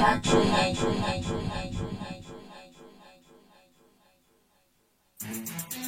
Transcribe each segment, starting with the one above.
Thank you.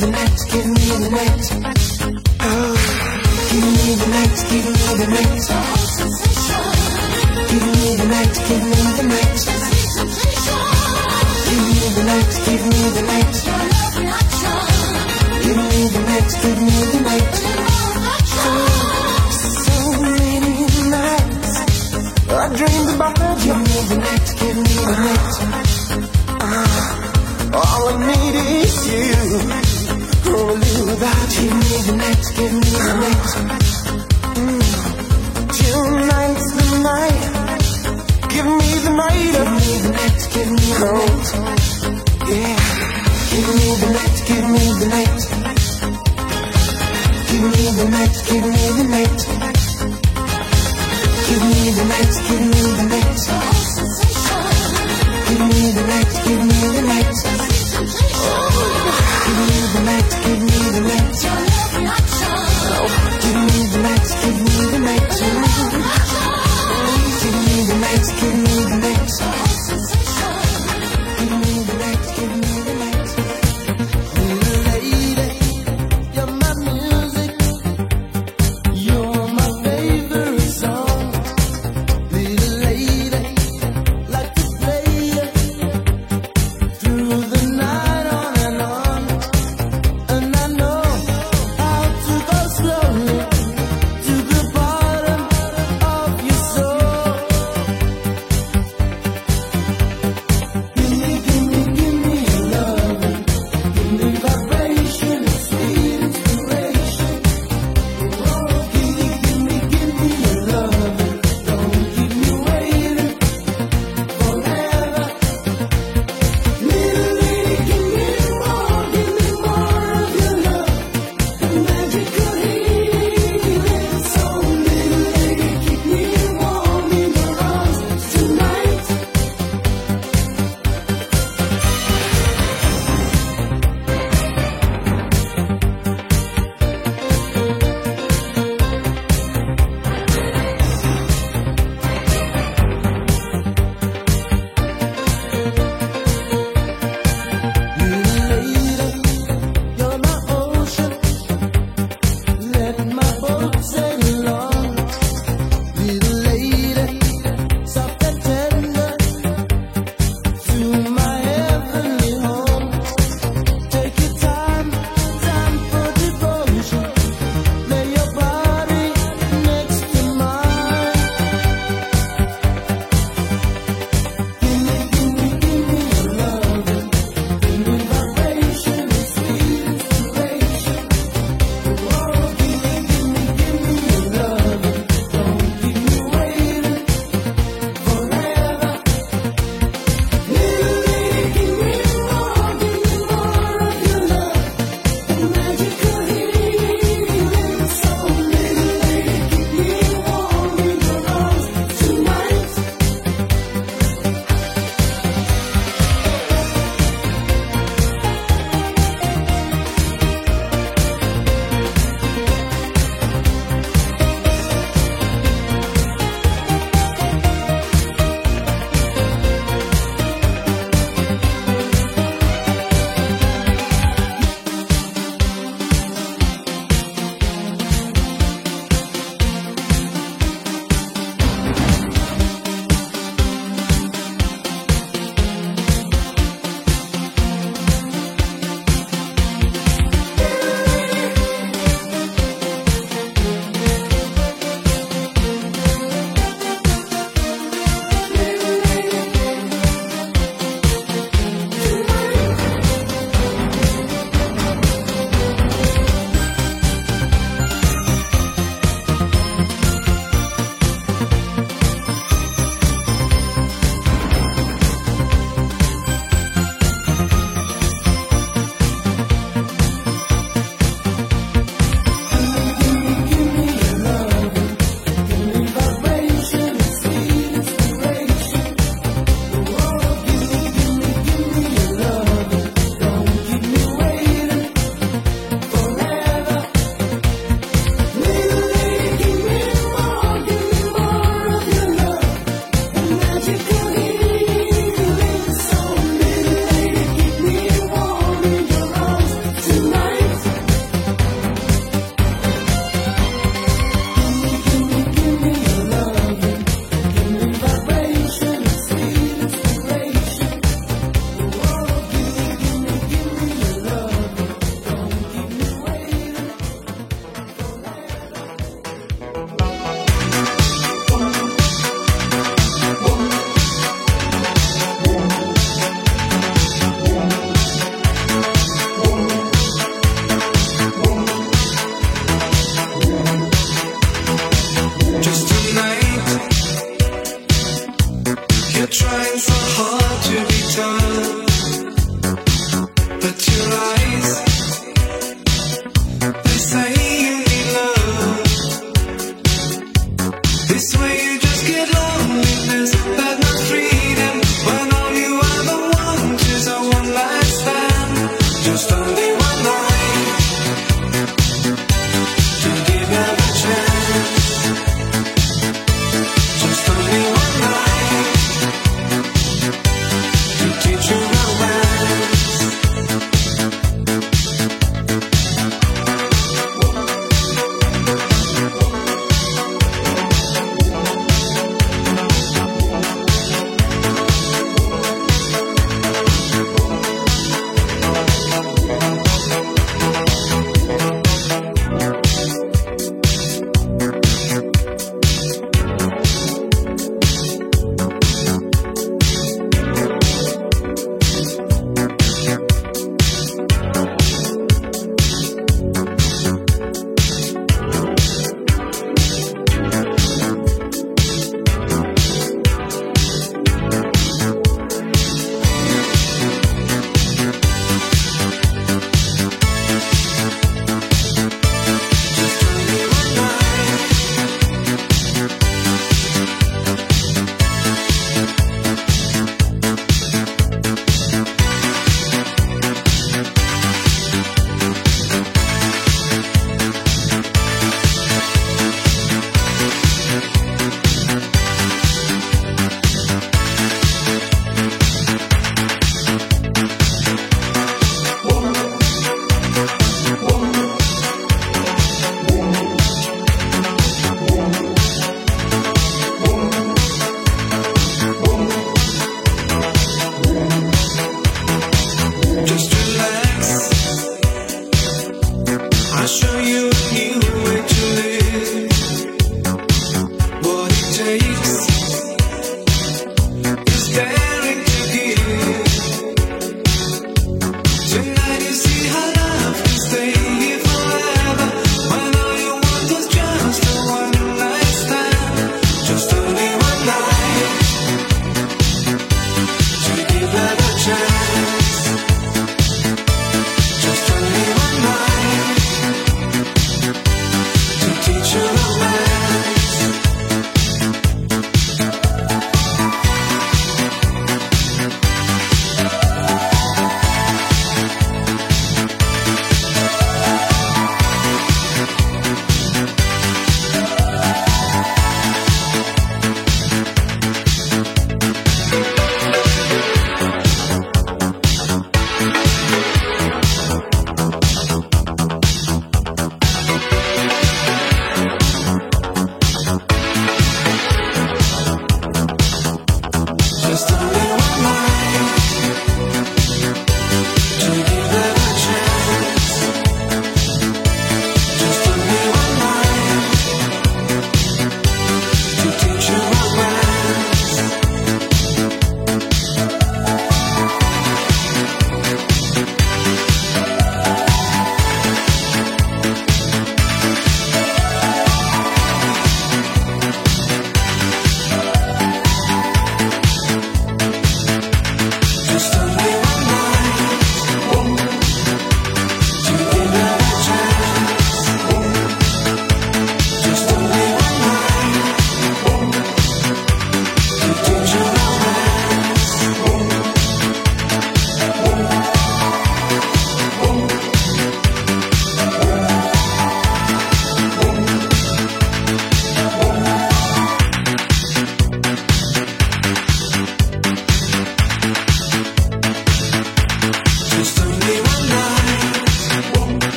the night, give me the night. Oh, give me the night, give me the night. Give me the night, give me the night. Give me the night, give me the night. Give me the night, give me the night.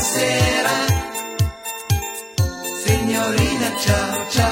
Buonasera, signorina, ciao ciao.